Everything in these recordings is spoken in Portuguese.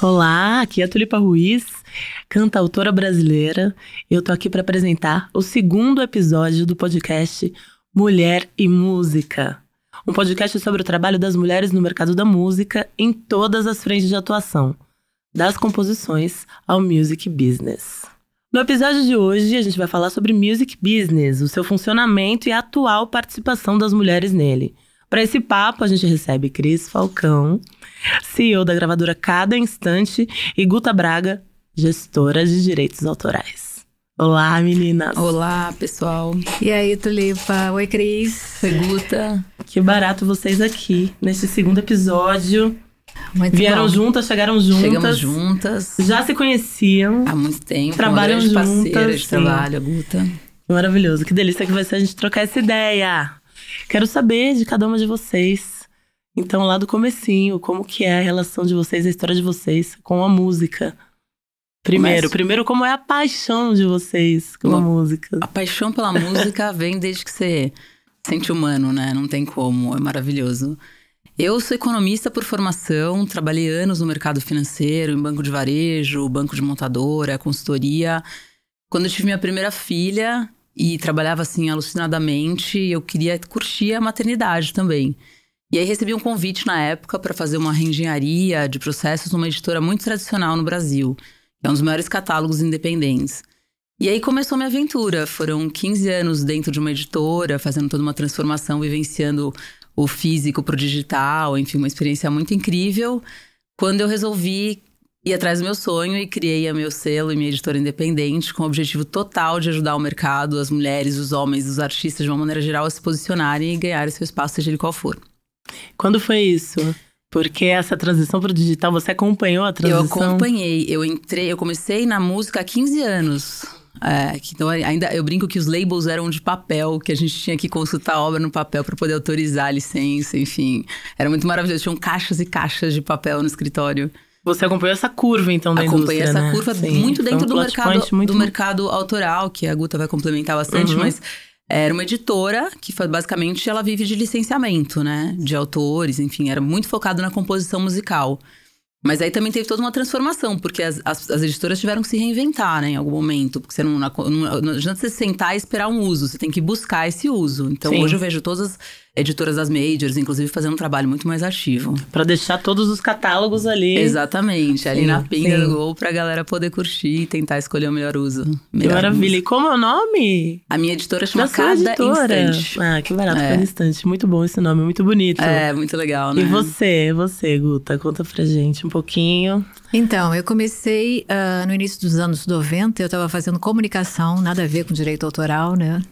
Olá, aqui é a Tulipa Ruiz, cantautora brasileira. Eu tô aqui para apresentar o segundo episódio do podcast Mulher e Música. Um podcast sobre o trabalho das mulheres no mercado da música em todas as frentes de atuação, das composições ao music business. No episódio de hoje, a gente vai falar sobre music business, o seu funcionamento e a atual participação das mulheres nele. Para esse papo, a gente recebe Cris Falcão, CEO da gravadora Cada Instante, e Guta Braga, gestora de direitos autorais. Olá, meninas. Olá, pessoal. E aí, Tulipa? Oi, Cris. Oi, Guta. Que barato vocês aqui neste segundo episódio. Muito Vieram bom. juntas, chegaram juntas. Chegamos juntas Já se conheciam. há muito tempo. Trabalham uma juntas, de trabalho, a Guta. Maravilhoso. Que delícia que vai ser a gente trocar essa ideia. Quero saber de cada uma de vocês. Então, lá do comecinho, como que é a relação de vocês, a história de vocês com a música? Primeiro, Começo. primeiro como é a paixão de vocês com a música? A paixão pela música vem desde que você sente humano, né? Não tem como, é maravilhoso. Eu sou economista por formação, trabalhei anos no mercado financeiro, em banco de varejo, banco de montadora, consultoria. Quando eu tive minha primeira filha e trabalhava assim alucinadamente, eu queria curtir a maternidade também. E aí recebi um convite na época para fazer uma reengenharia de processos numa editora muito tradicional no Brasil, que é um dos maiores catálogos independentes. E aí começou minha aventura. Foram 15 anos dentro de uma editora, fazendo toda uma transformação, vivenciando o físico pro digital, enfim, uma experiência muito incrível. Quando eu resolvi ir atrás do meu sonho e criei a meu selo e minha editora independente, com o objetivo total de ajudar o mercado, as mulheres, os homens, os artistas, de uma maneira geral, a se posicionarem e ganharem seu espaço, seja ele qual for. Quando foi isso? Porque essa transição para o digital, você acompanhou a Eu transição? acompanhei, eu entrei, eu comecei na música há 15 anos. É, então ainda eu brinco que os labels eram de papel, que a gente tinha que consultar a obra no papel para poder autorizar a licença, enfim. Era muito maravilhoso, tinham caixas e caixas de papel no escritório. Você acompanhou essa curva, então, da Acompanhei essa né? curva Sim, muito dentro um do mercado muito do mercado autoral, que a Guta vai complementar bastante, Uhum. mas era uma editora que basicamente ela vive de licenciamento, né? De autores, enfim, era muito focado na composição musical. Mas aí também teve toda uma transformação, porque as, as, as editoras tiveram que se reinventar, né, em algum momento. Porque você não, não, não adianta você sentar e esperar um uso, você tem que buscar esse uso. Então Sim. hoje eu vejo todas as editoras das majors, inclusive, fazendo um trabalho muito mais ativo. Pra deixar todos os catálogos ali. Exatamente, ali Sim, na pinga sim. do gol pra galera poder curtir e tentar escolher o melhor uso. Que melhor maravilha. música. E como é o nome? A minha editora chama Da Cada editora. Instante. Ah, que barato, É. cada instante. Muito bom esse nome, muito bonito. É, muito legal, né? E você, você, Guta, conta pra gente um pouquinho. Então, eu comecei ah, no início dos anos 90, eu estava fazendo comunicação, nada a ver com direito autoral, né?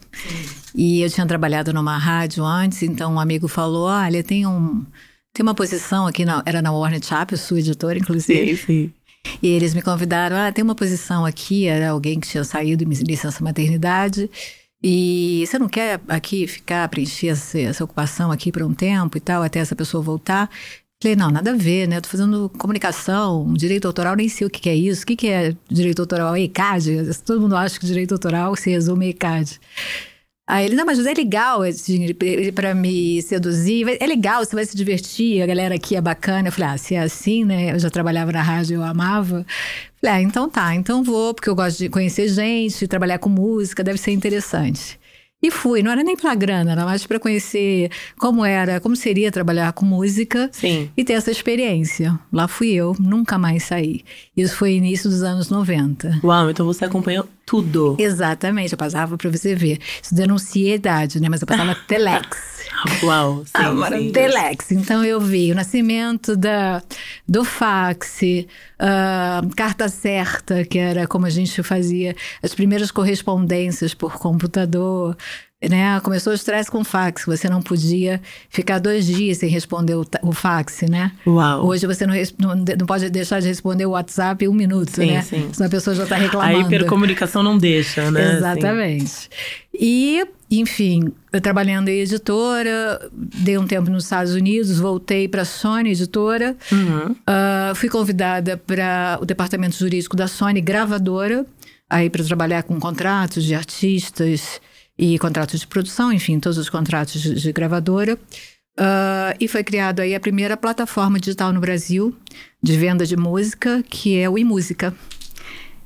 E eu tinha trabalhado numa rádio antes, então um amigo falou: olha, tem um. Tem uma posição aqui, na, era na Warner Chappell, sua editora, inclusive. sim. E eles me convidaram, ah, tem uma posição aqui, era alguém que tinha saído em licença maternidade. E você não quer aqui ficar, preencher essa, essa ocupação aqui por um tempo e tal, até essa pessoa voltar? Falei, não, nada a ver, né? Eu tô fazendo comunicação, direito autoral, nem sei o que, que é isso. O que, que é direito autoral? ECAD? Todo mundo acha que direito autoral se resume a ECAD. Aí ele, não, mas é legal para me seduzir, é legal, você vai se divertir, a galera aqui é bacana. Eu falei, ah, se é assim, né? Eu já trabalhava na rádio, eu amava. Falei, ah, então tá, então vou, porque eu gosto de conhecer gente, trabalhar com música, deve ser interessante. E fui, não era nem pela grana, era mais para conhecer como era, como seria trabalhar com música Sim. e ter essa experiência. Lá fui eu, nunca mais saí. Isso foi início dos anos 90. Uau, então você acompanhou tudo. Exatamente, eu passava para você ver. Isso denuncia a idade, né? Mas eu passava telex. Uau, sim, Ah, sim. Telex. Então eu vi o nascimento da, do fax, a carta certa, que era como a gente fazia as primeiras correspondências por computador. Né? Começou o estresse com fax, você não podia ficar dois dias sem responder o, o fax, né? Uau. Hoje você não, não, não pode deixar de responder o WhatsApp em um minuto, Sim, né? sim. Senão a pessoa já está A reclamando. hipercomunicação não deixa, né? Exatamente. E, enfim, eu trabalhando em editora, dei um tempo nos Estados Unidos, voltei para a Sony Editora, Uhum. ah, fui convidada para o departamento jurídico da Sony Gravadora, aí para trabalhar com contratos de artistas e contratos de produção, enfim, todos os contratos de, de gravadora. Uh, e foi criado aí a primeira plataforma digital no Brasil de venda de música, que é o iMúsica.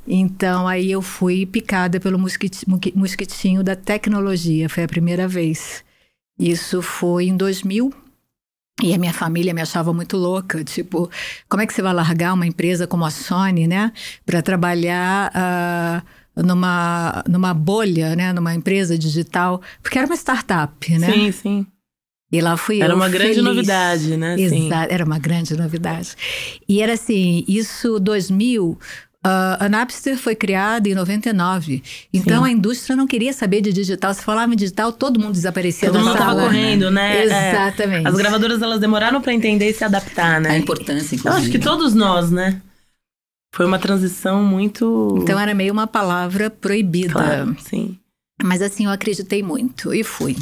Então aí eu fui picada pelo mosquitinho da tecnologia, foi a primeira vez. Isso foi em 2000. E a minha família me achava muito louca, tipo, como é que você vai largar uma empresa como a Sony, né, para trabalhar uh, numa, numa bolha, né, numa empresa digital, porque era uma startup, né? Sim, sim. E lá fui era eu. uma grande feliz. novidade, né? Exato, era uma grande novidade. E era assim, isso 2000, Uh, a Napster foi criada em 99. Então Sim. a indústria não queria saber de digital. Se falava em digital, todo mundo desaparecia todo mundo estava correndo, né? Exatamente. É, as gravadoras elas demoraram para entender e se adaptar, né? A importância, inclusive. Eu acho que todos nós, né? Foi uma transição muito. Então era meio uma palavra proibida. Claro, sim. Mas assim, eu acreditei muito e fui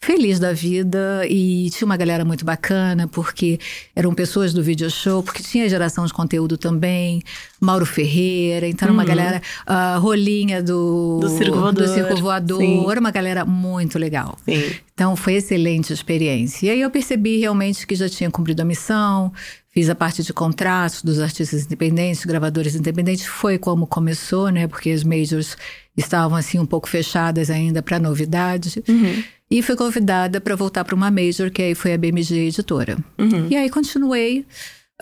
feliz da vida e tinha uma galera muito bacana, porque eram pessoas do video show, porque tinha geração de conteúdo também, Mauro Ferreira, então era uma uhum. galera, uh, Rolinha do, do Circo Voador, do Circo Voador era uma galera muito legal. Sim. Então foi excelente a experiência. E aí eu percebi realmente que já tinha cumprido a missão, fiz a parte de contratos dos artistas independentes, gravadores independentes, foi como começou, né? Porque as majors estavam assim um pouco fechadas ainda para novidade. Uhum. E fui convidada para voltar para uma major, que aí foi a BMG Editora. Uhum. E aí continuei.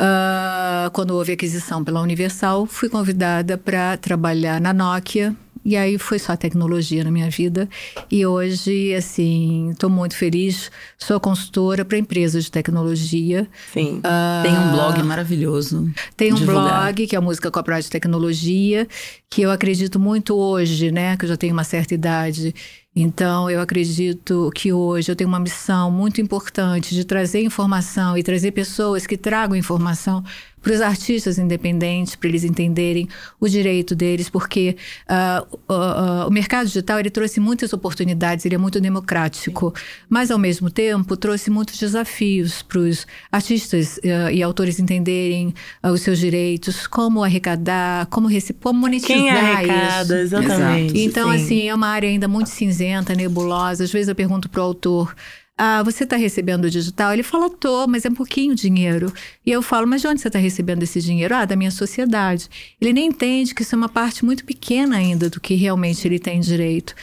Uh, quando houve aquisição pela Universal, fui convidada para trabalhar na Nokia, e aí foi só tecnologia na minha vida. E hoje, assim, estou muito feliz. Sou consultora para empresas de tecnologia. Sim. Uh, tem um blog maravilhoso. Tem um divulgar. blog, que é a Música Copyright Tecnologia, que eu acredito muito hoje, né? Que eu já tenho uma certa idade. Então, eu acredito que hoje eu tenho uma missão muito importante de trazer informação e trazer pessoas que tragam informação para os artistas independentes, para eles entenderem o direito deles, porque uh, uh, uh, o mercado digital ele trouxe muitas oportunidades, ele é muito democrático, mas ao mesmo tempo trouxe muitos desafios para os artistas e autores entenderem os seus direitos, como arrecadar, como, como monetizar Quem arrecada, isso. exatamente. Então, sim. assim, é uma área ainda muito cinzenta, nebulosa. Às vezes eu pergunto para o autor ah, você está recebendo o digital? Ele fala, tô, mas é um pouquinho dinheiro. E eu falo, mas de onde você está recebendo esse dinheiro? Ah, da minha sociedade. Ele nem entende que isso é uma parte muito pequena ainda do que realmente ele tem direito.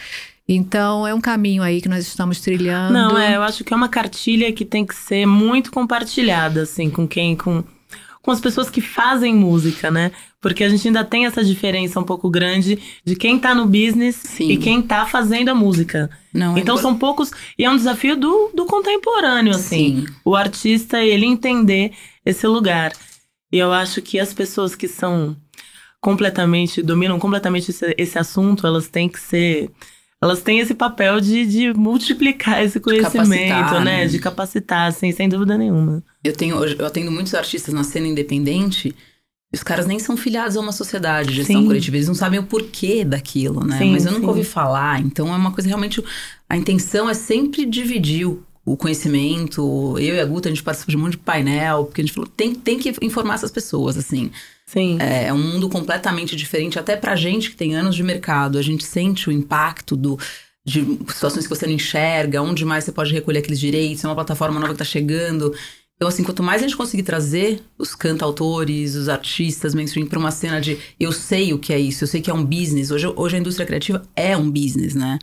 Então, é um caminho aí que nós estamos trilhando. Não, é, eu acho que é uma cartilha que tem que ser muito compartilhada, assim, com quem, com com as pessoas que fazem música, né? Porque a gente ainda tem essa diferença um pouco grande de quem tá no business Sim. e quem tá fazendo a música. Não, é então é são poucos. E é um desafio do, do contemporâneo, assim. Sim. O artista, ele entender esse lugar. E eu acho que as pessoas que são completamente, dominam completamente esse, esse assunto, elas têm que ser elas têm esse papel de, de multiplicar esse conhecimento, né? né? De capacitar, assim, sem dúvida nenhuma. Eu tenho, eu atendo muitos artistas na cena independente. Os caras nem são filiados a uma sociedade de gestão Sim. coletiva, eles não sabem o porquê daquilo, né? Sim, Mas eu nunca sim. ouvi falar, então é uma coisa realmente. A intenção é sempre dividir o conhecimento. Eu e a Guta, a gente participa de um monte de painel, porque a gente falou, tem, tem que informar essas pessoas, assim. Sim. É, é um mundo completamente diferente, até pra gente que tem anos de mercado. A gente sente o impacto do, de situações que você não enxerga, onde mais você pode recolher aqueles direitos, é uma plataforma nova que tá chegando. Então, assim, quanto mais a gente conseguir trazer os cantautores, os artistas mainstream para uma cena de eu sei o que é isso, eu sei que é um business. Hoje, hoje a indústria criativa é um business, né?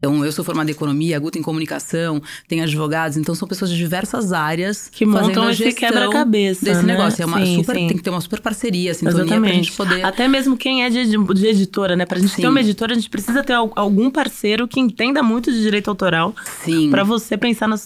Então, eu sou formada em economia, a Guta em comunicação, tem advogados, então são pessoas de diversas áreas que montam esse quebra-cabeça desse né? negócio. É uma sim, super, sim. tem que ter uma super parceria, sintonia Exatamente. pra gente poder. Até mesmo quem é de, de editora, né? Pra gente Sim. ter uma editora, a gente precisa ter algum parceiro que entenda muito de direito autoral Sim. para você pensar no,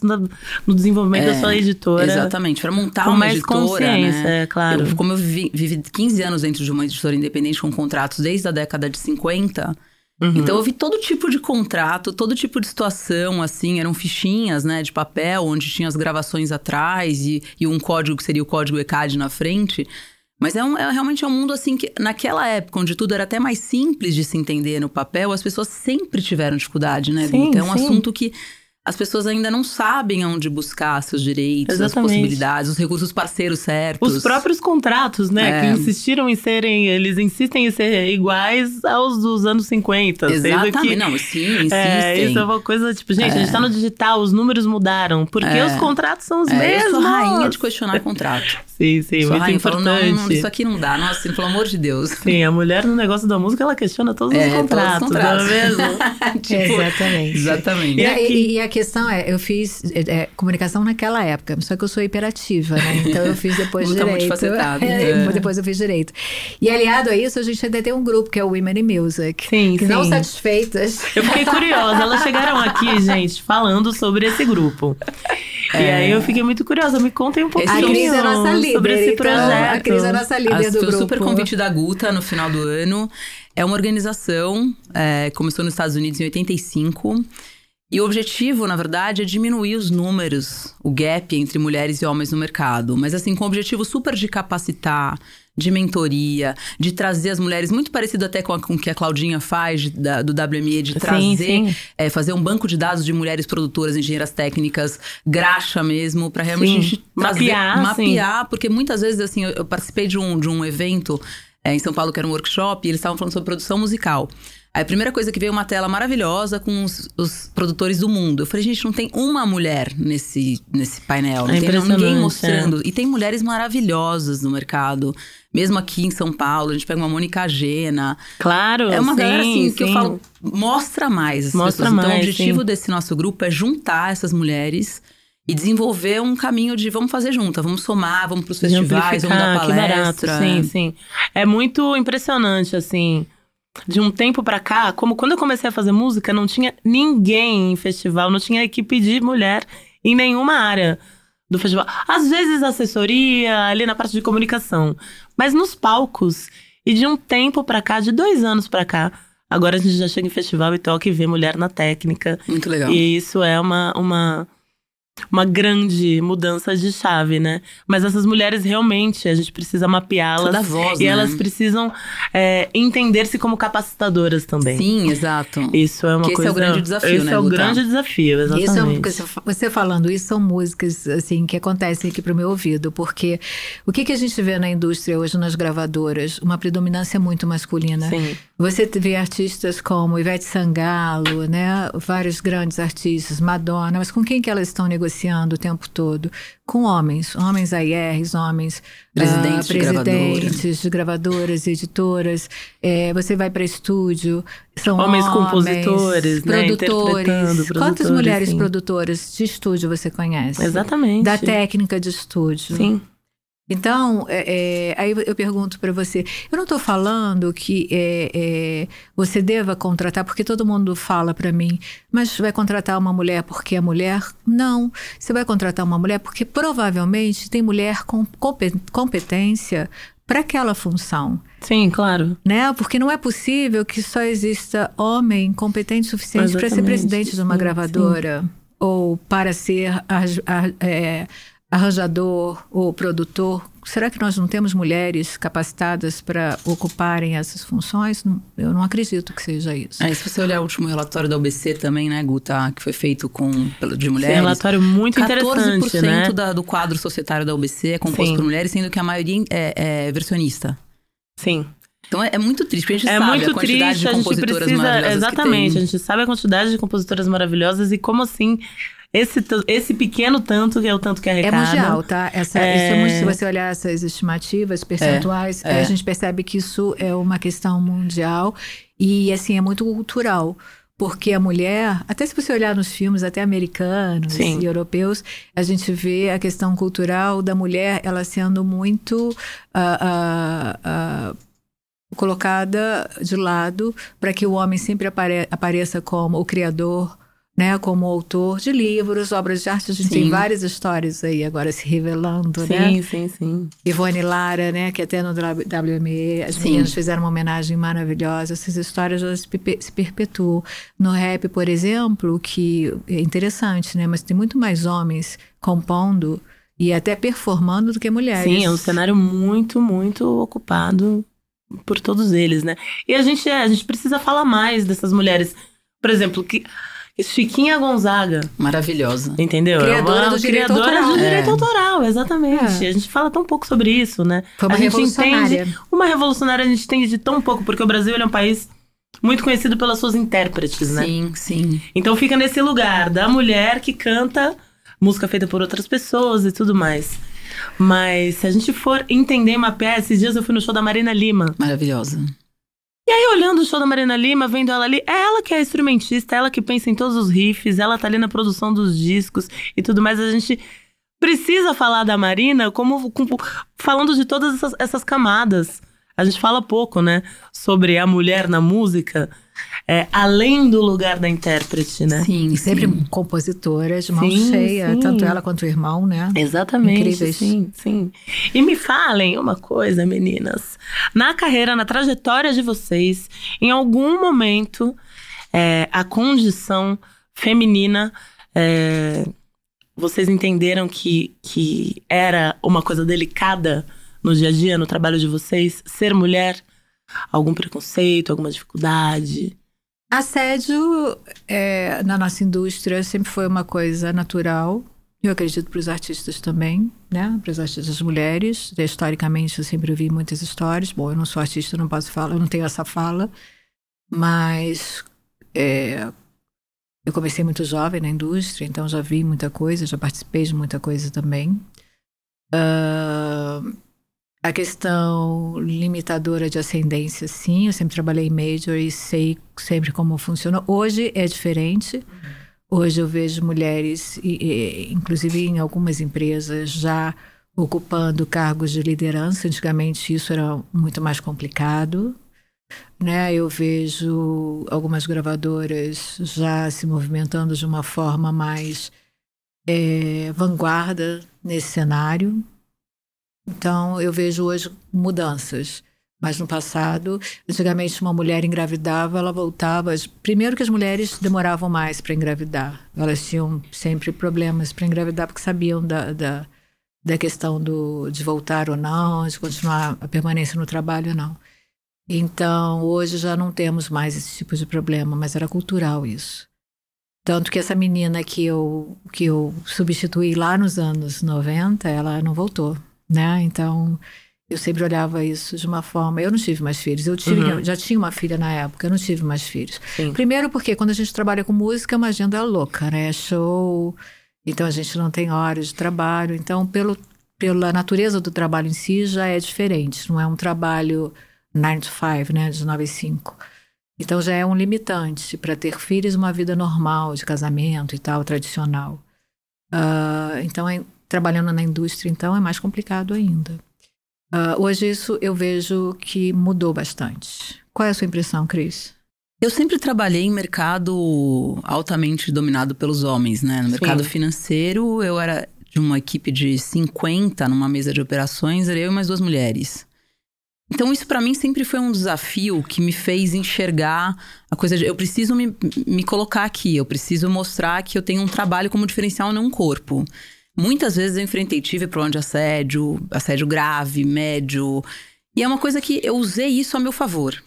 no desenvolvimento É, da sua editora. Exatamente, para montar com uma mais editora, consciência, né? é claro. Eu, como eu vivi, vivi 15 anos dentro de uma editora independente com contratos desde a década de 50, Uhum. Então eu vi todo tipo de contrato, todo tipo de situação, assim, eram fichinhas, né, de papel, onde tinha as gravações atrás e, e um código que seria o código ECAD na frente. Mas é, um, é realmente é um mundo assim que, naquela época, onde tudo era até mais simples de se entender no papel, as pessoas sempre tiveram dificuldade, né? Sim, Guta? é um sim. assunto que as pessoas ainda não sabem onde buscar seus direitos, Exatamente. as possibilidades, os recursos parceiros certos. Os próprios contratos, né? É. Que insistiram em serem. Eles insistem em ser iguais aos dos anos 50. Sendo Exatamente. que, Não, sim, insistem. é, isso é uma coisa, tipo, gente, a gente tá no digital, os números mudaram. Porque É. os contratos são os É, eu mesmos. sou rainha de questionar contrato. Sim, sim, muito falo, importante. não, não, isso aqui não dá. Nossa, pelo amor de Deus. Sim, a mulher no negócio da música, ela questiona todos É, os todos os contratos, contratos. não é mesmo? Tipo, Exatamente. Exatamente. E E, aqui? e- e a questão é, eu fiz é, é, comunicação naquela época, só que eu sou hiperativa, né? Então eu fiz depois Luta direito. multifacetada, É, é. Depois eu fiz direito. E aliado a isso, a gente ainda tem um grupo que é o Women in Music. Sim, que sim. não satisfeitas. Eu fiquei curiosa. Elas chegaram aqui, gente, falando sobre esse grupo. E É. aí eu fiquei muito curiosa. Me contem um pouquinho A Cris é nossa líder. Sobre esse então, projeto. A Cris é nossa líder As- do foi grupo. o super convite da Guta no final do ano. É uma organização, é, começou nos Estados Unidos em 85. E o objetivo, na verdade, é diminuir os números, o gap entre mulheres e homens no mercado. Mas assim, com o objetivo super de capacitar, de mentoria, de trazer as mulheres, muito parecido até com, a- com o que a Claudinha faz de- da- do WME, de Sim, trazer, sim. é, fazer um banco de dados de mulheres produtoras, engenheiras técnicas, graxa mesmo, para realmente Sim. a gente trazer, Mapear, sim. mapear, porque muitas vezes, assim, eu, eu participei de um, de um evento é, em São Paulo, que era um workshop, e eles estavam falando sobre produção musical. Aí a primeira coisa que veio uma tela maravilhosa com os, os produtores do mundo. Eu falei, gente, não tem uma mulher nesse, nesse painel, não É tem ninguém impressionante, mostrando. E tem mulheres maravilhosas no mercado. Mesmo aqui em São Paulo, a gente pega uma Mônica Gena. Claro, É uma sim, galera assim que eu sim. falo, mostra mais Mostra pessoas. Então, o mais, objetivo sim. desse nosso grupo é juntar essas mulheres e desenvolver um caminho de vamos fazer junta, vamos somar, vamos para os festivais, vamos dar amplificar, que barato. palestra. Sim, sim. É muito impressionante, assim. De um tempo pra cá, como quando eu comecei a fazer música, não tinha ninguém em festival, não tinha equipe de mulher em nenhuma área do festival. Às vezes assessoria, ali na parte de comunicação. Mas nos palcos, e de um tempo pra cá, de dois anos pra cá, agora a gente já chega em festival e toca e vê mulher na técnica. Muito legal. E isso é uma, uma, uma grande mudança de chave, né? Mas essas mulheres realmente, a gente precisa mapeá-las. Voz, e né? elas precisam é, entender-se como capacitadoras também. Sim, exato. Isso é uma Que esse é coisa. o grande desafio, esse né, é o Guta? grande desafio, exatamente. Isso é você- falando isso são músicas assim que acontecem aqui para o meu ouvido, porque o que, que a gente vê na indústria hoje nas gravadoras, uma predominância muito masculina. Sim. Você vê artistas como Ivete Sangalo, né, vários grandes artistas, Madonna, mas com quem que elas estão negociando o tempo todo? Com homens, homens AIRs, homens Presidentes ah, de gravadoras. presidentes de gravadoras, editoras. É, você vai para estúdio, são Homens homens, compositores, né, produtores. interpretando, Quantas produtores, mulheres sim. produtoras de estúdio você conhece? Exatamente. Da técnica de estúdio. Sim. Então, é, é, aí eu pergunto para você, eu não estou falando que é, é, você deva contratar, porque todo mundo fala para mim, mas vai contratar uma mulher porque é mulher? Não, você vai contratar uma mulher porque provavelmente tem mulher com compe- competência para aquela função, Sim, claro. né? Porque não é possível que só exista homem competente o suficiente para ser presidente de uma Sim, gravadora ou para ser arj- ar- é, arranjador ou produtor. Será que nós não temos mulheres capacitadas para ocuparem essas funções? Eu não acredito que seja isso. Aí, se você olhar o último relatório da OBC também, né, Guta, que foi feito com, de mulheres. relatório muito 14% interessante, né? da- do quadro societário da OBC é composto Sim. por mulheres, sendo que a maioria é, é versionista. Sim. Então é, é muito triste, porque a gente É sabe muito a quantidade triste, de a gente compositoras precisa. maravilhosas Exatamente, que a gente sabe a quantidade de compositoras maravilhosas e como assim esse, esse pequeno tanto que é o tanto que É arrecada. mundial, tá? Essa, É. É muito, se você olhar essas estimativas percentuais, é. a gente percebe que isso é uma questão mundial e, assim, é muito cultural. Porque a mulher, até se você olhar nos filmes, até americanos Sim. e europeus, a gente vê a questão cultural da mulher, ela sendo muito ah, ah, ah, colocada de lado para que o homem sempre apare- apareça como o criador, né, como autor de livros, obras de arte. A gente Sim. tem várias histórias aí agora se revelando, né? Sim, sim, sim. Ivone Lara, né, que até no WME as Sim. meninas fizeram uma homenagem maravilhosa. Essas histórias elas se perpetuam. No rap, por exemplo, que é interessante, né, mas tem muito mais homens compondo e até performando do que mulheres. Sim, é um cenário muito, muito ocupado por todos eles, né? E a gente, é, a gente precisa falar mais dessas mulheres. Por exemplo, que, Chiquinha Gonzaga. Maravilhosa. Entendeu? Criadora é uma do direito criadora autoral. do direito É. autoral, exatamente. É. A gente fala tão pouco sobre isso, né? Foi uma a gente revolucionária. entende. Uma revolucionária a gente entende de tão pouco, porque o Brasil ele é um país muito conhecido pelas suas intérpretes, né? Sim, sim. Então fica nesse lugar da mulher que canta música feita por outras pessoas e tudo mais. Mas se a gente for entender e mapear, esses dias eu fui no show da Marina Lima. Maravilhosa. E aí, olhando o show da Marina Lima, vendo ela ali, é ela que é instrumentista, é ela que pensa em todos os riffs, ela tá ali na produção dos discos e tudo mais. A gente precisa falar da Marina como, como- falando de todas essas, essas camadas. A gente fala pouco, né? Sobre a mulher na música, é, além do lugar da intérprete, né? Sim, sempre sim. compositora, de mão Sim, cheia, sim. tanto ela quanto o irmão, né? Exatamente, Incríveis. sim, sim. E me falem uma coisa, meninas. Na carreira, na trajetória de vocês, em algum momento, é, a condição feminina, é, vocês entenderam que, que era uma coisa delicada no dia a dia, no trabalho de vocês? Ser mulher? Algum preconceito, alguma dificuldade? Assédio é, na nossa indústria sempre foi uma coisa natural. Eu acredito para os artistas também, né? Para os artistas mulheres. Historicamente, eu sempre ouvi muitas histórias. Bom, eu não sou artista, não posso falar, eu não tenho essa fala. Mas é, eu comecei muito jovem na indústria, então já vi muita coisa, já participei de muita coisa também. Ah, a questão limitadora de ascendência, sim, eu sempre trabalhei em major e sei sempre como funciona. Hoje é diferente. Hoje eu vejo mulheres, e- inclusive em algumas empresas, já ocupando cargos de liderança. Antigamente isso era muito mais complicado. Né? Eu vejo algumas gravadoras já se movimentando de uma forma mais eh, vanguarda nesse cenário. Então, eu vejo hoje mudanças. Mas no passado, antigamente, uma mulher engravidava, ela voltava. Primeiro, que as mulheres demoravam mais para engravidar. Elas tinham sempre problemas para engravidar, porque sabiam da, da, da questão do, de voltar ou não, de continuar a permanência no trabalho ou não. Então, hoje já não temos mais esse tipo de problema, mas era cultural isso. Tanto que essa menina que eu, que eu substituí lá nos anos 90, ela não voltou, né? Então, eu sempre olhava isso de uma forma. Eu não tive mais filhos. Eu tive, Uhum. já tinha uma filha na época, eu não tive mais filhos. Sim. Primeiro porque quando a gente trabalha com música, é uma agenda louca, né? É Show, então a gente não tem horas de trabalho. Então, pelo, pela natureza do trabalho em si, já é diferente. Não é um trabalho 9 to 5, né? De 9 às 5. Então já é um limitante para ter filhos, uma vida normal, de casamento e tal, tradicional. Ah, então, é- trabalhando na indústria, então, é mais complicado ainda. Ah, hoje isso eu vejo que mudou bastante. Qual é a sua impressão, Cris? Eu sempre trabalhei em mercado altamente dominado pelos homens, né? No mercado Sim. financeiro, eu era de uma equipe de 50 numa mesa de operações, era eu e mais duas mulheres. Então, isso para mim sempre foi um desafio que me fez enxergar a coisa de eu preciso me, me colocar aqui, eu preciso mostrar que eu tenho um trabalho como diferencial, não um corpo. Muitas vezes eu enfrentei, tive problema de assédio, assédio grave, médio. E é uma coisa que eu usei isso a meu favor.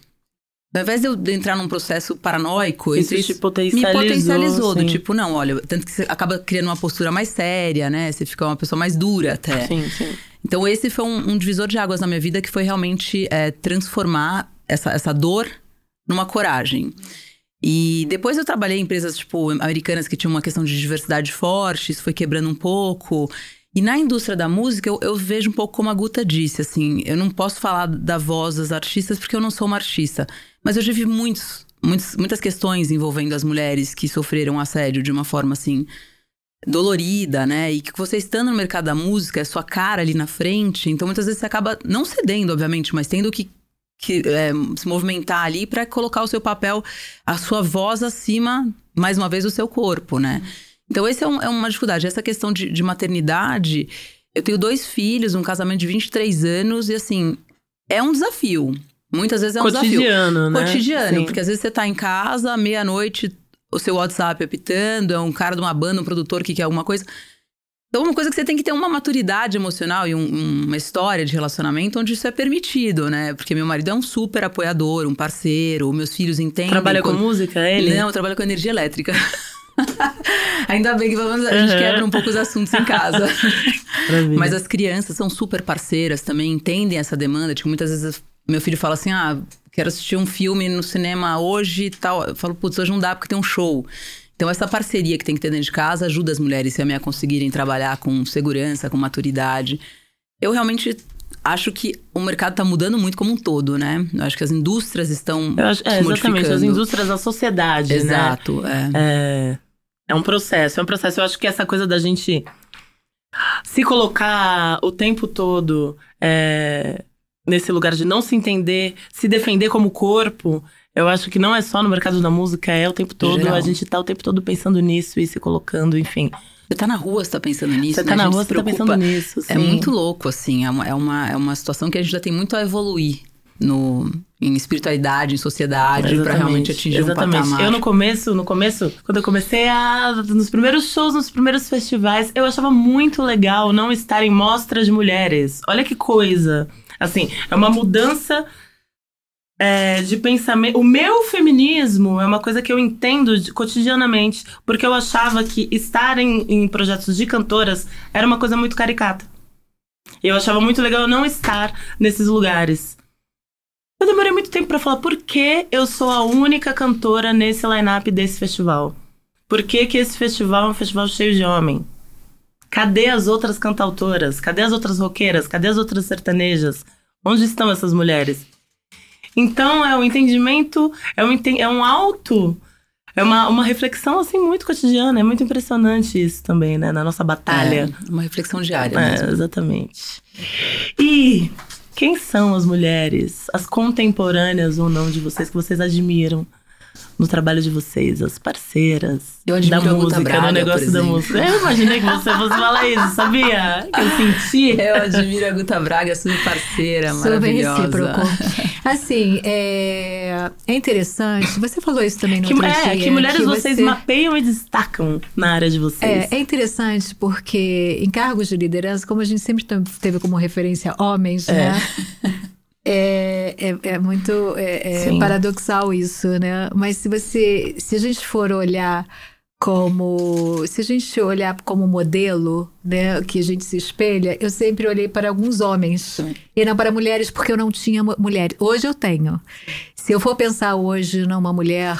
Ao invés de eu entrar num processo paranoico, Isso te me potencializou. potencializou. Do sim. tipo, não, olha, tanto que você acaba criando uma postura mais séria, né? Você fica uma pessoa mais dura até. Sim, sim. Então, esse foi um, um divisor de águas na minha vida que foi realmente é, transformar essa, essa dor numa coragem. E depois eu trabalhei em empresas, tipo, americanas que tinham uma questão de diversidade forte, isso foi quebrando um pouco. E na indústria da música, eu, eu vejo um pouco como a Guta disse, assim, eu não posso falar da voz das artistas porque eu não sou uma artista. Mas eu já vi muitos, muitos, muitas questões envolvendo as mulheres que sofreram assédio de uma forma, assim, dolorida, né? E que você estando no mercado da música, é sua cara ali na frente, então muitas vezes você acaba não cedendo, obviamente, mas tendo que, que é, se movimentar ali para colocar o seu papel, a sua voz acima, mais uma vez, do seu corpo, né? Então, essa é, um- é uma dificuldade. Essa questão de, de maternidade, eu tenho dois filhos, um casamento de 23 anos, e assim, é um desafio. Muitas vezes é um desafio Cotidiano, né? cotidiano. Sim. Porque às vezes você tá em casa, meia-noite, o seu WhatsApp apitando, é um cara de uma banda, um produtor que quer alguma coisa. Então, uma coisa que você tem que ter uma maturidade emocional e um- uma história de relacionamento onde isso é permitido, né? Porque meu marido é um super apoiador, um parceiro, meus filhos entendem. Trabalha com música, ele? Não, eu trabalho com energia elétrica. Ainda bem que menos a gente Uhum. quebra um pouco os assuntos em casa. Mas as crianças são super parceiras também, entendem essa demanda. Tipo, muitas vezes meu filho fala assim: ah, quero assistir um filme no cinema hoje e tal. Eu falo, putz, hoje não dá porque tem um show. Então, essa parceria que tem que ter dentro de casa ajuda as mulheres também a conseguirem trabalhar com segurança, com maturidade. Eu realmente acho que o mercado está mudando muito como um todo, né? Eu acho que as indústrias estão Eu acho, é, exatamente, as indústrias, a sociedade, né? Exato, é. É, é um processo, é um processo. Eu acho que essa coisa da gente se colocar o tempo todo é, nesse lugar de não se entender, se defender como corpo, eu acho que não é só no mercado da música, é o tempo todo. Geral. A gente tá o tempo todo pensando nisso e se colocando, enfim. Você tá na rua, você tá pensando nisso, Você né? tá na rua, você tá pensando nisso. É sim. muito louco, assim. É uma, é, uma, é uma situação que a gente já tem muito a evoluir no, em espiritualidade, em sociedade, Exatamente, realmente atingir exatamente. um patamar. Eu no começo, no começo, quando eu comecei a. Nos primeiros shows, nos primeiros festivais, eu achava muito legal não estar em mostras de mulheres. Olha que coisa. Assim, é uma mudança é, de pensamento. O meu feminismo é uma coisa que eu entendo de- cotidianamente, porque eu achava que estar em, em projetos de cantoras era uma coisa muito caricata. Eu achava muito legal não estar nesses lugares. Eu demorei muito tempo pra falar por que eu sou a única cantora nesse line-up desse festival. Por que, que esse festival é um festival cheio de homem? Cadê as outras cantautoras? Cadê as outras roqueiras? Cadê as outras sertanejas? Onde estão essas mulheres? Então é um entendimento, é um, é um alto, é uma, uma reflexão assim muito cotidiana. É muito impressionante isso também, né? Na nossa batalha. É, uma reflexão diária É, mesmo. exatamente. E quem são as mulheres, as contemporâneas ou não de vocês, que vocês admiram no trabalho de vocês, as parceiras Eu admiro da a Guta música, Braga, no negócio da música? Eu imaginei que você fosse falar isso, sabia? Que eu senti. Eu admiro a Guta Braga, super parceira, Super maravilhosa. recíproco. Assim, é, é interessante. Você falou isso também no Que, outro é, dia. que mulheres que vocês você- mapeiam e destacam na área de vocês. É, é interessante porque em cargos de liderança, como a gente sempre teve como referência homens, né? É, é, é muito é, é paradoxal isso, né? Mas se você, se a gente for olhar como, se a gente olhar como modelo, né, que a gente se espelha, eu sempre olhei para alguns homens Sim. e não para mulheres porque eu não tinha mu- mulheres. Hoje eu tenho. Se eu for pensar hoje numa mulher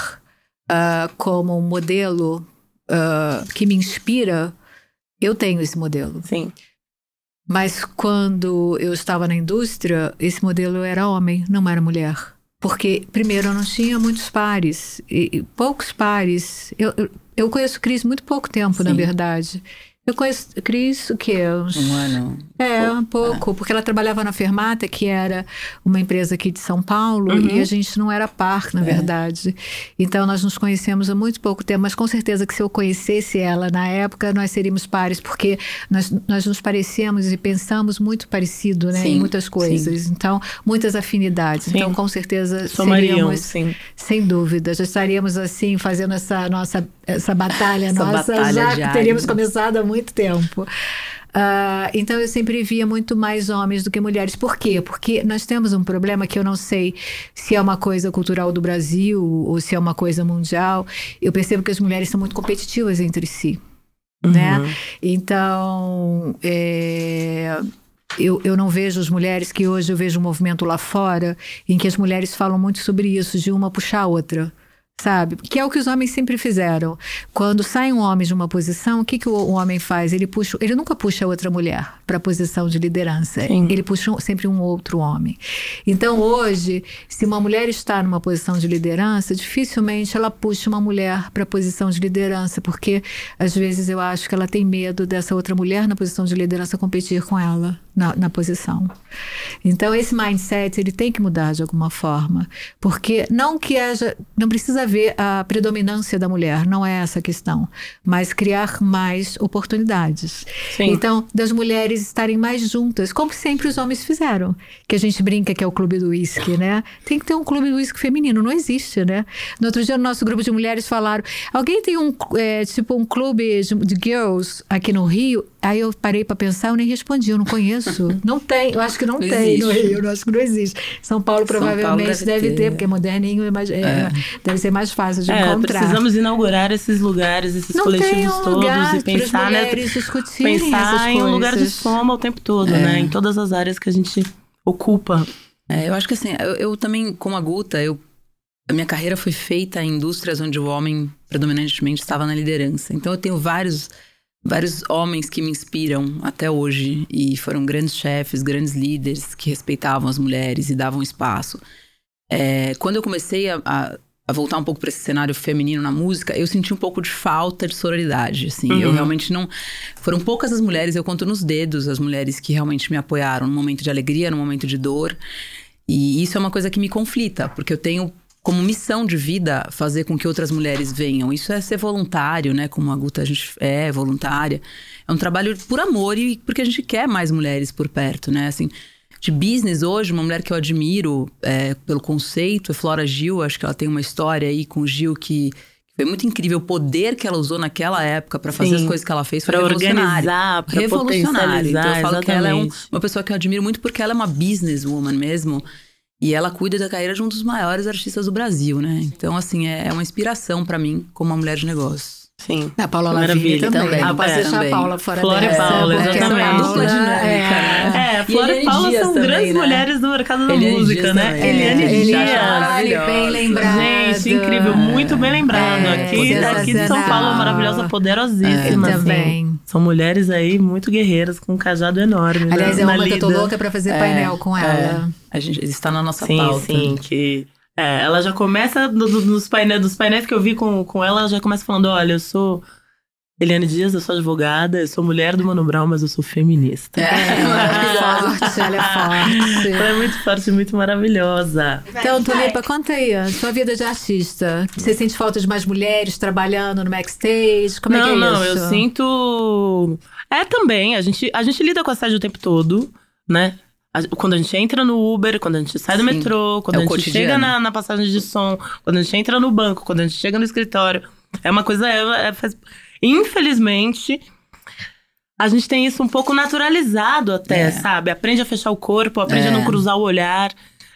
ah, como um modelo ah, que me inspira, eu tenho esse modelo. Sim. Mas quando eu estava na indústria, esse modelo era homem, não era mulher. Porque, primeiro, eu não tinha muitos pares, e, e poucos pares. Eu, eu, eu conheço Cris muito pouco tempo, na Sim. verdade. Eu conheço Cris, o quê? Uns Um ano. é, um pouco, porque ela trabalhava na Fermata, que era uma empresa aqui de São Paulo, Uhum. e a gente não era par, na verdade. Então nós nos conhecemos há muito pouco tempo, mas com certeza que se eu conhecesse ela na época, nós seríamos pares, porque nós, nós nos parecemos e pensamos muito parecido, né, em Sim, muitas coisas. Então, muitas afinidades. Sim. Então, com certeza Somariam, seríamos, sim. sem dúvida, já estaríamos assim, fazendo essa nossa essa batalha Essa nossa, batalha já diária. teríamos começado há muito tempo. Ah, então eu sempre via muito mais homens do que mulheres. Por quê? Porque nós temos um problema que eu não sei se é uma coisa cultural do Brasil ou se é uma coisa mundial. Eu percebo que as mulheres são muito competitivas entre si. Né? Uhum. Então, é, eu, eu não vejo as mulheres que hoje eu vejo um movimento lá fora em que as mulheres falam muito sobre isso, de uma puxar a outra. Sabe? Que é o que os homens sempre fizeram. Quando sai um homem de uma posição, o que, que o, homem faz? Ele, puxa, ele nunca puxa outra mulher para a posição de liderança. Sim. Ele puxa sempre um outro homem. Então, hoje, se uma mulher está numa posição de liderança, dificilmente ela puxa uma mulher para a posição de liderança, porque às vezes eu acho que ela tem medo dessa outra mulher na posição de liderança competir com ela na, na posição. Então, esse mindset ele tem que mudar de alguma forma, porque não que haja, não precisa haver a predominância da mulher, não é essa a questão, mas criar mais oportunidades. Sim. Então, das mulheres estarem mais juntas, como sempre os homens fizeram, que a gente brinca que é o clube do uísque, né? Tem que ter um clube do uísque feminino, não existe, né? No outro dia, no nosso grupo de mulheres falaram: alguém tem um, é, tipo, um clube de, de girls aqui no Rio? Aí eu parei para pensar, eu nem respondi, eu não conheço. Isso. Não tem, eu acho que não, Não tem no existe. Rio, eu acho que não existe. São Paulo São Paulo provavelmente deve deve, ter. ter, porque é moderninho, é mais- é, deve ser mais fácil de É, encontrar. precisamos inaugurar esses lugares, esses não coletivos um todos e pensar, né? Pensar em um lugar de soma o tempo todo, É. né? Em todas as áreas que a gente ocupa. É, eu acho que assim, eu, eu também, como a Guta, eu, a minha carreira foi feita em indústrias onde o homem predominantemente estava na liderança. Então eu tenho vários, vários homens que me inspiram até hoje e foram grandes chefes, grandes líderes que respeitavam as mulheres e davam espaço. É, quando eu comecei a, a- a voltar um pouco para esse cenário feminino na música, eu senti um pouco de falta de sororidade, assim. Eu Uhum. realmente não... Foram poucas as mulheres, eu conto nos dedos as mulheres que realmente me apoiaram no momento de alegria, no momento de dor. E isso é uma coisa que me conflita, porque eu tenho como missão de vida fazer com que outras mulheres venham. Isso é ser voluntário, né? Como a Guta a gente é voluntária. É um trabalho por amor e porque a gente quer mais mulheres por perto, né? Assim, de business hoje, uma mulher que eu admiro é, pelo conceito é Flora Gil. Acho que ela tem uma história aí com o Gil que foi muito incrível. O poder que ela usou naquela época para fazer Sim. as coisas que ela fez foi Pra revolucionário. organizar, pra revolucionário. Então eu falo que ela é um- exatamente. uma pessoa que eu admiro muito porque ela é uma businesswoman mesmo. E ela cuida da carreira de um dos maiores artistas do Brasil, né? Então, assim, é é uma inspiração pra mim como uma mulher de negócios. Sim. A Paula. Lavigne também. Também, Não posso é, deixar também. a Paula fora Flora e dessa. Paula, porque exatamente. a Paula, Dupla dinâmica, é, né? É, E Flora e Eliane Paula Dias são também, grandes né? mulheres do mercado da Eliane música, Dias né? também. Eliane É, Dias. Bem lembrado. Gente, incrível, muito bem lembrado. É, aqui, aqui de São Paulo, maravilhosa, poderosíssima. assim. também. São mulheres aí muito guerreiras, com um cajado enorme. Aliás, na, é uma que eu tô louca pra fazer painel com ela. A gente está na nossa Sim, pauta. sim, que. É, ela já começa no- no- nos painéis, dos painéis que eu vi com, com ela, ela já começa falando: olha, eu sou Eliane Dias, eu sou advogada, eu sou mulher do Mano Brown, mas eu sou feminista. É, Ela é forte, ela é forte. Ela é muito forte, muito maravilhosa. Então, Tulipa, conta aí, a sua vida de artista. Você sente falta de mais mulheres trabalhando no backstage? Como não, é que é não, isso? eu sinto. É também, a gente, a gente lida com assédio o tempo todo, né? Quando a gente entra no Uber, quando a gente sai do Sim, metrô, quando é a gente cotidiano. chega na, na passagem de som, quando a gente entra no banco, quando a gente chega no escritório. É uma coisa. É, é- faz- Infelizmente, a gente tem isso um pouco naturalizado até, É. sabe? Aprende a fechar o corpo, aprende a É. não cruzar o olhar.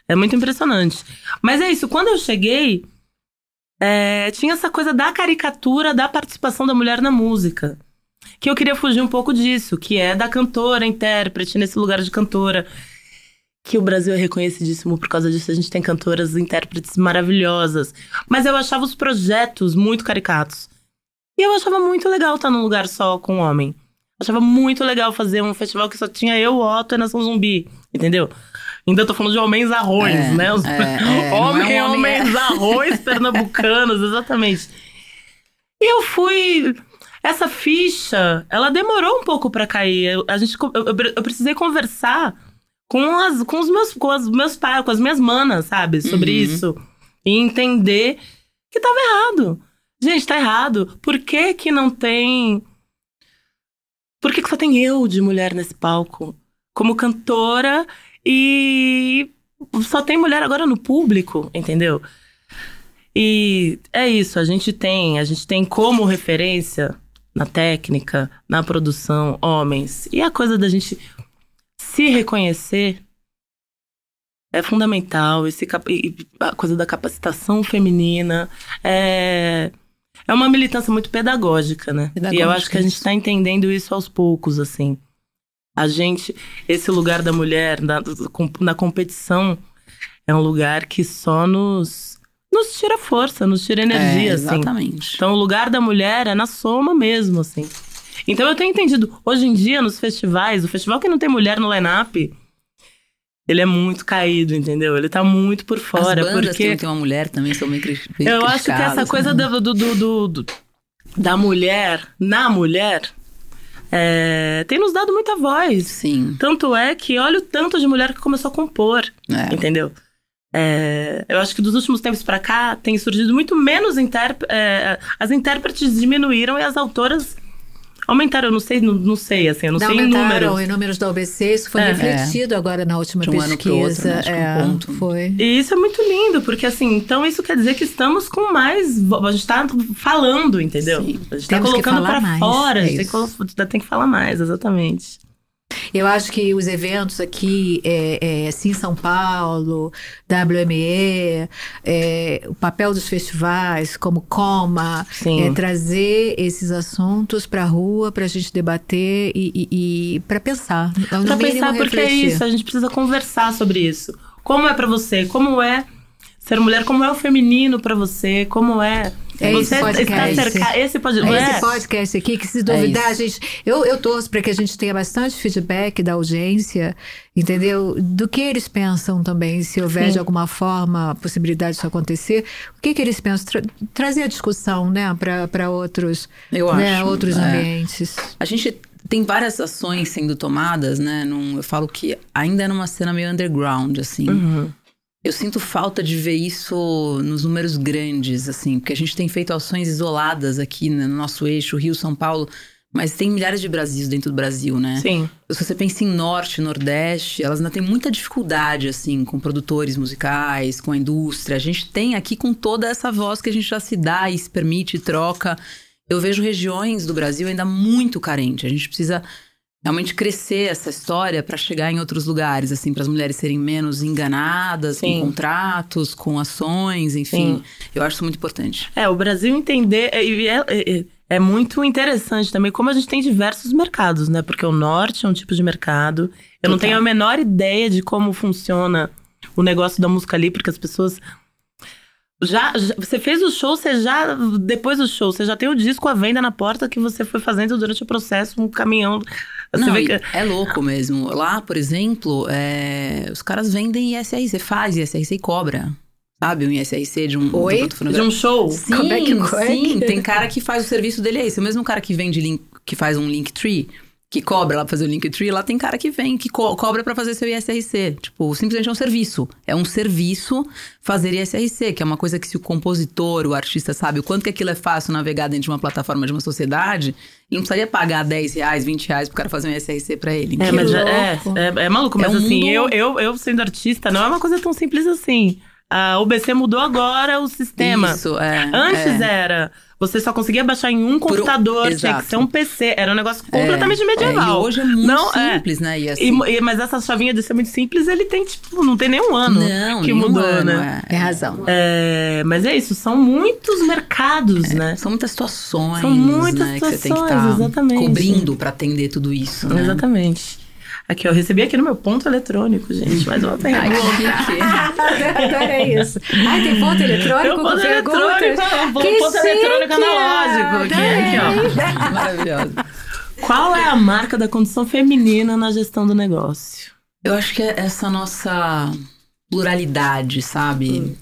É muito impressionante. Mas é isso, quando eu cheguei, é, tinha essa coisa da caricatura da participação da mulher na música. Que eu queria fugir um pouco disso, que é da cantora, intérprete, nesse lugar de cantora. Que o Brasil é reconhecidíssimo por causa disso. A gente tem cantoras e intérpretes maravilhosas. Mas eu achava os projetos muito caricatos. E eu achava muito legal estar num lugar só com homem. Achava muito legal fazer um festival que só tinha eu, Otto e Nação Zumbi. Entendeu? Ainda tô falando de homens arrões, É, né? Os... é, é, não é um homem, homem, homens arrões pernambucanos, exatamente. E eu fui. Essa ficha, ela demorou um pouco pra cair. Eu, a gente, eu, eu- eu precisei conversar com, as, com os meus, com os meus pais, com as minhas manas, sabe? Sobre Uhum. isso. E entender que tava errado. Gente, tá errado. Por que que não tem... Por que que só tem eu de mulher nesse palco? Como cantora e só tem mulher agora no público, entendeu? E é isso, a gente tem, a gente tem como referência na técnica, na produção, homens. E a coisa da gente se reconhecer é fundamental. Esse, a coisa da capacitação feminina é, é uma militância muito pedagógica, né? E eu Pedagógica, acho que a gente está entendendo isso aos poucos, assim. A gente, esse lugar da mulher na, na competição é um lugar que só nos, nos tira força, nos tira energia, É, assim. exatamente. Então, o lugar da mulher é na soma mesmo, assim. Então, eu tenho entendido, hoje em dia, nos festivais, o festival que não tem mulher no line-up, ele é muito caído, entendeu? Ele tá muito por fora, As bandas porque... tem uma mulher também são bem Eu acho que essa coisa né? do, do, do- do- do- da mulher na mulher é, tem nos dado muita voz. Sim, Tanto é que olha o tanto de mulher que começou a compor, é. entendeu? É, eu acho que dos últimos tempos pra cá tem surgido muito menos intérpretes. as intérpretes diminuíram e as autoras aumentaram. Eu não sei, não, não sei, assim, eu não sei em Aumentaram números. em números da OBC, isso foi É. refletido agora na última De um ano pesquisa. outro, né? Que um é, ponto. Foi. E isso é muito lindo, porque assim, então isso quer dizer que estamos com mais. A gente tá falando, entendeu? Sim. A gente tá que colocando mais, fora, a é gente tem que, tem que falar mais, exatamente. Eu acho que os eventos aqui, é, é, Sim São Paulo, WME, é, o papel dos festivais, como Coma, é, trazer esses assuntos para a rua para a gente debater e, e, e para pensar. Para pensar, porque é isso, a gente precisa conversar sobre isso. Como é para você? Como é ser mulher? Como é o feminino para você? Como é é esse podcast. Esse, podcast. é esse podcast aqui, que se duvidar, é a gente. Eu, eu torço para que a gente tenha bastante feedback da audiência, entendeu? Do que eles pensam também, se houver Sim. de alguma forma a possibilidade disso acontecer. O que, que eles pensam? Tra trazer a discussão, né, para outros, eu né, acho, outros é. ambientes. A gente tem várias ações sendo tomadas, né? Num, eu falo que ainda é numa cena meio underground, assim. Uhum. Eu sinto falta de ver isso nos números grandes, assim, porque a gente tem feito ações isoladas aqui né, no nosso eixo, Rio, São Paulo, mas tem milhares de Brasis dentro do Brasil, né? Sim. Se você pensa em Norte, Nordeste, elas ainda têm muita dificuldade, assim, com produtores musicais, com a indústria. A gente tem aqui com toda essa voz que a gente já se dá e se permite, troca. Eu vejo regiões do Brasil ainda muito carentes. A gente precisa realmente crescer essa história para chegar em outros lugares, assim, para as mulheres serem menos enganadas Sim. com contratos, com ações, enfim. Sim. Eu acho isso muito importante. É, o Brasil entender. É, é, é, é, muito interessante também como a gente tem diversos mercados, né? Porque o norte é um tipo de mercado. Eu Total. não tenho a menor ideia de como funciona o negócio da música ali, porque as pessoas já, já, você fez o show, você já depois do show, você já tem o disco à venda na porta que você foi fazendo durante o processo, um caminhão você Não, que... É louco mesmo. Lá, por exemplo, é... os caras vendem ISRC, você faz ISRC e cobra. Sabe, um ISRC de um, Oi? de um show? Sim, Como é que, é sim. Tem cara que faz o serviço dele é esse. O mesmo cara que vende link, que faz um link tree que cobra lá pra fazer o Linktree, lá tem cara que vem, que co cobra para fazer seu ISRC. Tipo, simplesmente é um serviço. É um serviço fazer ISRC, que é uma coisa que se o compositor, o artista sabe o quanto que aquilo é fácil navegar dentro de uma plataforma de uma sociedade, ele não precisaria pagar 10 reais, 20 reais pro cara fazer um ISRC pra ele. É, mas é, é, é, maluco, mas é um assim, mundo... eu, eu, eu sendo artista, não é uma coisa tão simples assim. A UBC mudou agora o sistema. Isso, é. Antes é. era você só conseguia baixar em um computador, um, tinha que ser um PC. Era um negócio é, completamente é, medieval. É, e hoje é muito não, é. simples, é. né? E assim... E, mas essa chavinha de ser muito simples, ele tem, tipo, não tem nenhum ano não, que mudou, ano, né? É, razão. É, mas é isso, são muitos mercados, né? São muitas situações, são muitas né? Situações, que você tem que estar tá cobrindo para atender tudo isso, né? Exatamente. Aqui, eu recebi aqui no meu ponto eletrônico, gente. Mais uma pergunta. Ai, Adorei isso. Ai, tem ponto eletrônico tem ponto eletrônico, ponto, que ponto eletrônico analógico. Aqui, aqui, ó. Maravilhoso. Qual é a marca da condição feminina na gestão do negócio? Eu acho que é essa nossa pluralidade, sabe? Hum.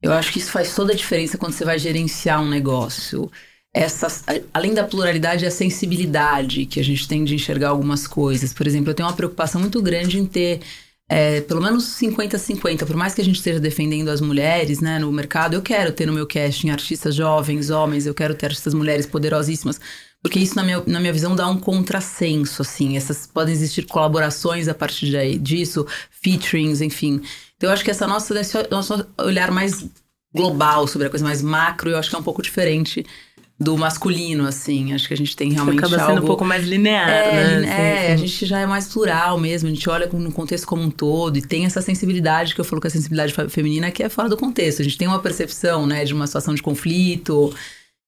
Eu acho que isso faz toda a diferença quando você vai gerenciar um negócio essa, além da pluralidade, a sensibilidade que a gente tem de enxergar algumas coisas. Por exemplo, eu tenho uma preocupação muito grande em ter é, pelo menos 50-50. Por mais que a gente esteja defendendo as mulheres né, no mercado, eu quero ter no meu casting artistas jovens, homens, eu quero ter artistas mulheres poderosíssimas. Porque isso, na minha, na minha visão, dá um contrassenso, assim. Essas, podem existir colaborações a partir de, disso, featurings, enfim. Então, eu acho que essa nossa, esse nosso olhar mais global sobre a coisa mais macro, eu acho que é um pouco diferente do masculino, assim. Acho que a gente tem realmente Acaba sendo algo... um pouco mais linear, é, né? É, sim, a gente já é mais plural mesmo. A gente olha no contexto como um todo e tem essa sensibilidade que eu falo que a sensibilidade feminina que é fora do contexto. A gente tem uma percepção, né, de uma situação de conflito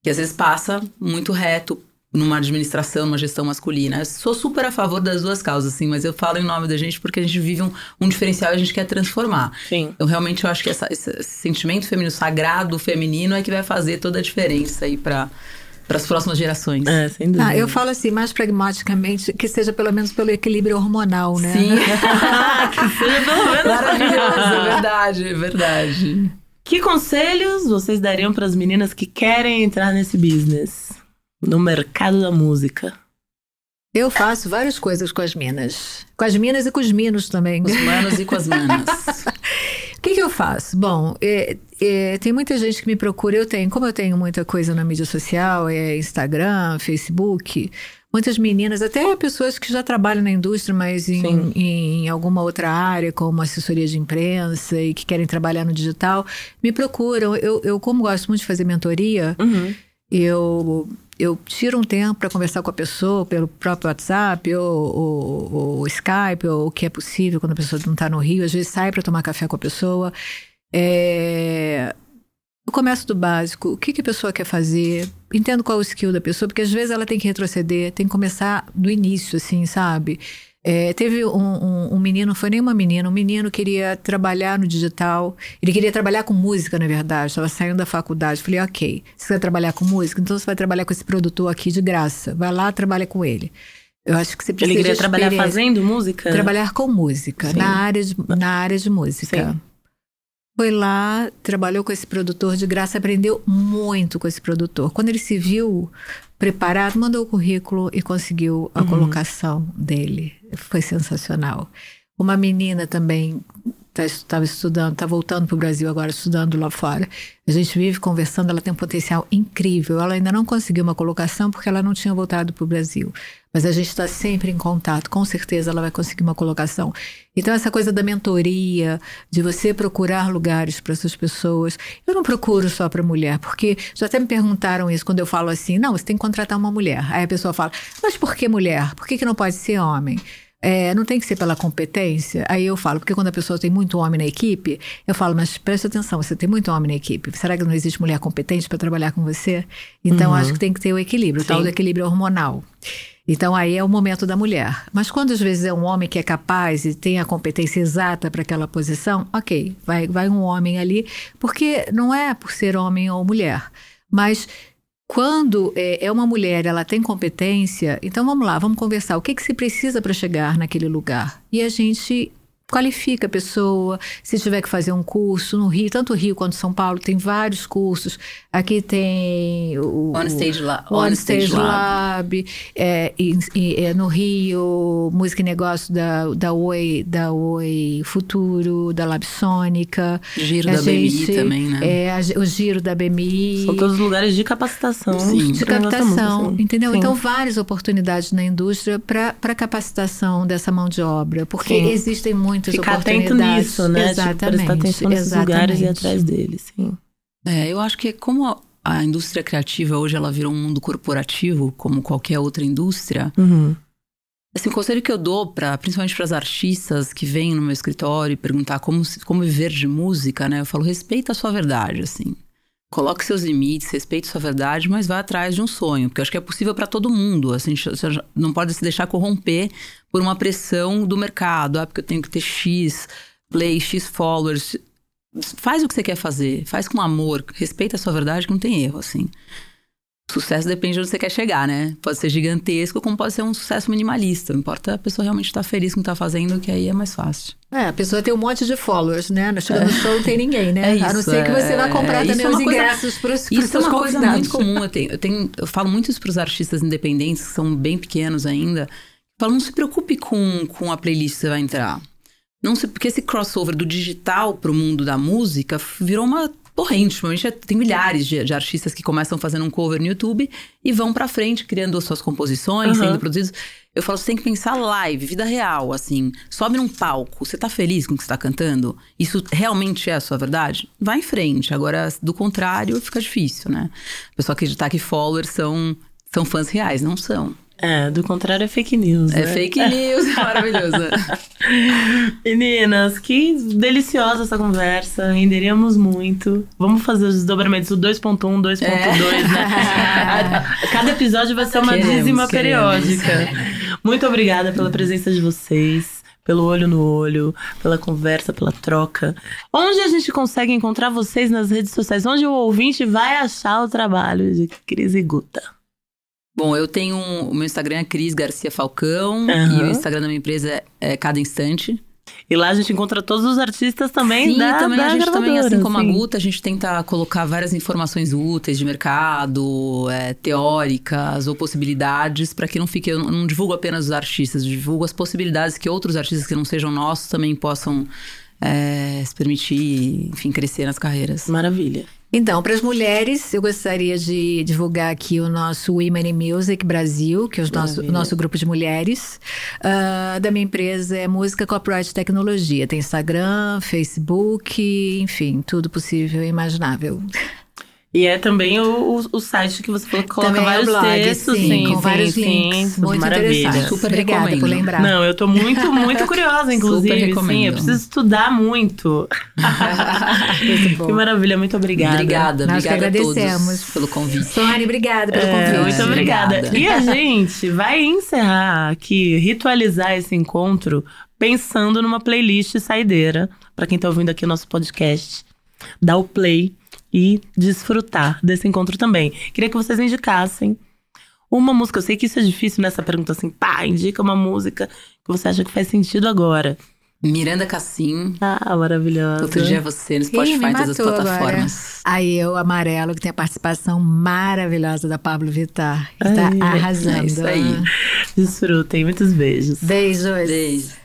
que às vezes passa muito reto numa administração, numa gestão masculina. Eu sou super a favor das duas causas, assim, mas eu falo em nome da gente porque a gente vive um, um diferencial e a gente quer transformar. Sim. Então, realmente, eu acho que essa, esse sentimento feminino, sagrado feminino, é que vai fazer toda a diferença aí para para as próximas gerações. É, sem dúvida. Ah, eu falo assim, mais pragmaticamente, que seja pelo menos pelo equilíbrio hormonal, né? Sim. que seja pelo menos. Maravilhoso, é verdade, é verdade. Que conselhos vocês dariam para as meninas que querem entrar nesse business? No mercado da música? Eu faço várias coisas com as minas. Com as minas e com os minos também. Com os manos e com as manas. O que, que, eu faço? Bom, é, é, tem muita gente que me procura. Eu tenho, como eu tenho muita coisa na mídia social, é Instagram, Facebook, muitas meninas, até pessoas que já trabalham na indústria, mas em, em, alguma outra área, como assessoria de imprensa e que querem trabalhar no digital, me procuram. Eu, eu como gosto muito de fazer mentoria, uhum. eu eu tiro um tempo para conversar com a pessoa pelo próprio WhatsApp ou, ou, ou Skype ou o que é possível quando a pessoa não está no Rio. Às vezes sai para tomar café com a pessoa. É, eu começo do básico, o que, que a pessoa quer fazer, entendo qual é o skill da pessoa, porque às vezes ela tem que retroceder, tem que começar do início, assim, sabe? É, teve um, um, um, menino, foi nem uma menina, um menino queria trabalhar no digital, ele queria trabalhar com música, na verdade, estava saindo da faculdade. Falei, ok, você vai trabalhar com música? Então você vai trabalhar com esse produtor aqui de graça, vai lá, trabalha com ele. Eu acho que você precisa. Ele queria trabalhar fazendo música? Trabalhar com música, na área, de, na área de música. Sim. Foi lá, trabalhou com esse produtor de graça, aprendeu muito com esse produtor. Quando ele se viu preparado, mandou o currículo e conseguiu a uhum. colocação dele. Foi sensacional. Uma menina também estava tá, estudando, está voltando para o Brasil agora, estudando lá fora. A gente vive conversando, ela tem um potencial incrível. Ela ainda não conseguiu uma colocação porque ela não tinha voltado para o Brasil. Mas a gente está sempre em contato, com certeza ela vai conseguir uma colocação. Então, essa coisa da mentoria, de você procurar lugares para essas pessoas. Eu não procuro só para mulher, porque já até me perguntaram isso quando eu falo assim: não, você tem que contratar uma mulher. Aí a pessoa fala: mas por que mulher? Por que, que não pode ser homem? É, não tem que ser pela competência. Aí eu falo, porque quando a pessoa tem muito homem na equipe, eu falo, mas preste atenção, você tem muito homem na equipe. Será que não existe mulher competente para trabalhar com você? Então uhum. acho que tem que ter o equilíbrio, o tal do equilíbrio hormonal. Então aí é o momento da mulher. Mas quando às vezes é um homem que é capaz e tem a competência exata para aquela posição, ok, vai, vai um homem ali, porque não é por ser homem ou mulher, mas quando é, é, uma mulher, ela tem competência, então vamos lá, vamos conversar. O que, que se precisa para chegar naquele lugar? E a gente qualifica a pessoa, se tiver que fazer um curso no Rio, tanto Rio quanto São Paulo, tem vários cursos. Aqui tem o On Stage, La On Stage Lab, Lab é, e, e, é, no Rio, Música e Negócio da, da Oi, da Oi Futuro, da Labsônica. Giro a da gente, BMI também, né? É, a, o Giro da BMI. São todos lugares de capacitação. Sim. De captação, entendeu? Sim. Então, várias oportunidades na indústria para capacitação dessa mão de obra, porque sim. existem muitos muitas Ficar atento nisso, né? Exatamente. Tipo, prestar atenção nesses exatamente. lugares e atrás deles, sim. É, eu acho que como a, a, indústria criativa hoje ela virou um mundo corporativo, como qualquer outra indústria, uhum. Assim, o conselho que eu dou, pra, principalmente para as artistas que vêm no meu escritório e perguntar como, como viver de música, né? Eu falo, respeita a sua verdade, assim. Coloque seus limites, respeite sua verdade, mas vá atrás de um sonho, porque eu acho que é possível para todo mundo. Assim, você não pode se deixar corromper por uma pressão do mercado. Ah, porque eu tenho que ter X play, X followers. Faz o que você quer fazer, faz com amor, respeita a sua verdade, que não tem erro, assim. Sucesso depende de onde você quer chegar, né? Pode ser gigantesco, como pode ser um sucesso minimalista. Não importa a pessoa realmente estar tá feliz com o que está fazendo, que aí é mais fácil. É, a pessoa tem um monte de followers, né? Chega no é. show não tem ninguém, né? É isso, a não ser que você vá comprar é, também é os ingressos para os Isso é uma coisa muito comum. Eu, tenho, eu, tenho, eu falo muito isso para os artistas independentes, que são bem pequenos ainda. Falo, não se preocupe com, com a playlist que você vai entrar. Não se, porque esse crossover do digital para o mundo da música virou uma corrente. Normalmente tem milhares de, de, artistas que começam fazendo um cover no YouTube e vão pra frente criando as suas composições, uhum. sendo produzidos. Eu falo, você tem que pensar live, vida real, assim. Sobe num palco, você tá feliz com o que você tá cantando? Isso realmente é a sua verdade? Vai em frente. Agora, do contrário, fica difícil, né? A pessoa acreditar que followers são, são fãs reais, não são. É, do contrário é fake news. É né? fake news, maravilhoso. Meninas, que deliciosa essa conversa. Renderíamos muito. Vamos fazer os desdobramentos do 2.1, 2.2, é. né? Cada episódio vai ser uma queremos, dízima periódica. Muito obrigada pela presença de vocês pelo olho no olho, pela conversa, pela troca. Onde a gente consegue encontrar vocês nas redes sociais? Onde o ouvinte vai achar o trabalho de Cris e Guta? Bom, eu tenho. Um, o meu Instagram é Cris Garcia Falcão. Uhum. E o Instagram da minha empresa é, é Cada Instante. E lá a gente encontra todos os artistas também sim, da, também da a gente também, assim como sim. a Guta, a gente tenta colocar várias informações úteis de mercado, é, teóricas ou possibilidades, para que não fique. Eu não divulgo apenas os artistas, divulgo as possibilidades que outros artistas que não sejam nossos também possam é, se permitir, enfim, crescer nas carreiras. Maravilha. Então, para as mulheres, eu gostaria de divulgar aqui o nosso Women in Music Brasil, que é o nosso, o nosso grupo de mulheres. Uh, da minha empresa é Música Copyright Tecnologia. Tem Instagram, Facebook, enfim, tudo possível e imaginável. E é também o, o, o site que você falou que coloca Também é vários o blog, textos, sim, sim, com sim, vários sim. links. Muito Maravilha. interessante. Super Obrigada recomendo. por lembrar. Não, eu tô muito, muito curiosa, inclusive. sim, recomendo. eu preciso estudar muito. Muito. Que maravilha, muito obrigada. Obrigada, Nós obrigada a agradecemos. todos pelo convite. Sônia, obrigada pelo É, convite. muito obrigada. Obrigada. E a gente vai encerrar aqui, ritualizar esse encontro, pensando numa playlist saideira. Pra quem tá ouvindo aqui o nosso podcast, dar o play e desfrutar desse encontro também. Queria que vocês indicassem uma música. Eu sei que isso é difícil nessa pergunta assim, pá, indica uma música que você acha que faz sentido agora. Miranda Cassim, Ah, maravilhosa. outro dia é você no Spotify, em todas as matou agora. plataformas. Aí eu, Amarelo, que tem a participação maravilhosa da Pablo Vittar. Que tá Ai, arrasando. é isso aí. Desfrutem, muitos beijos. Beijos. Beijo.